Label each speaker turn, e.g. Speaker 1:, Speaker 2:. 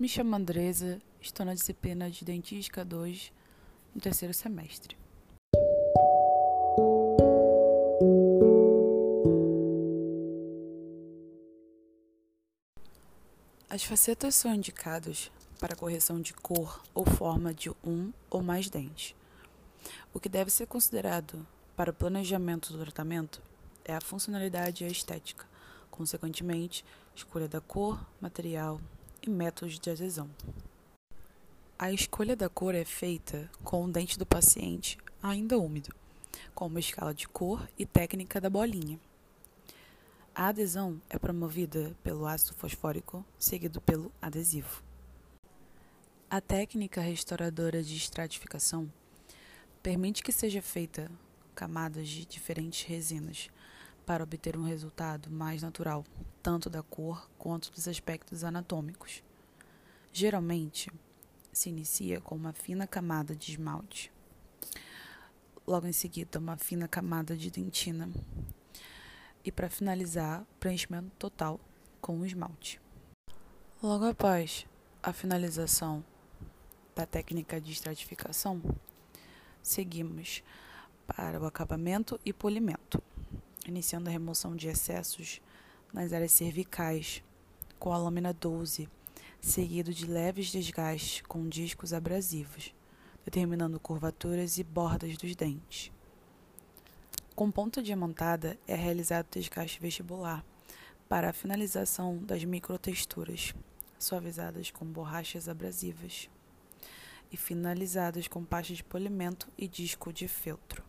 Speaker 1: Me chamo Andresa, estou na disciplina de Dentística 2, no terceiro semestre. As facetas são indicadas para correção de cor ou forma de um ou mais dentes. O que deve ser considerado para o planejamento do tratamento é a funcionalidade e a estética, consequentemente, escolha da cor, material e métodos de adesão. A escolha da cor é feita com o dente do paciente ainda úmido, com uma escala de cor e técnica da bolinha. A adesão é promovida pelo ácido fosfórico, seguido pelo adesivo. A técnica restauradora de estratificação permite que seja feita camadas de diferentes resinas para obter um resultado mais natural, tanto da cor quanto dos aspectos anatômicos. Geralmente, se inicia com uma fina camada de esmalte, logo em seguida, uma fina camada de dentina, e para finalizar, preenchimento total com o esmalte. Logo após a finalização da técnica de estratificação, seguimos para o acabamento e polimento iniciando a remoção de excessos nas áreas cervicais com a lâmina 12, seguido de leves desgastes com discos abrasivos, determinando curvaturas e bordas dos dentes. Com ponta diamantada é realizado o desgaste vestibular para a finalização das microtexturas, suavizadas com borrachas abrasivas e finalizadas com pasta de polimento e disco de feltro.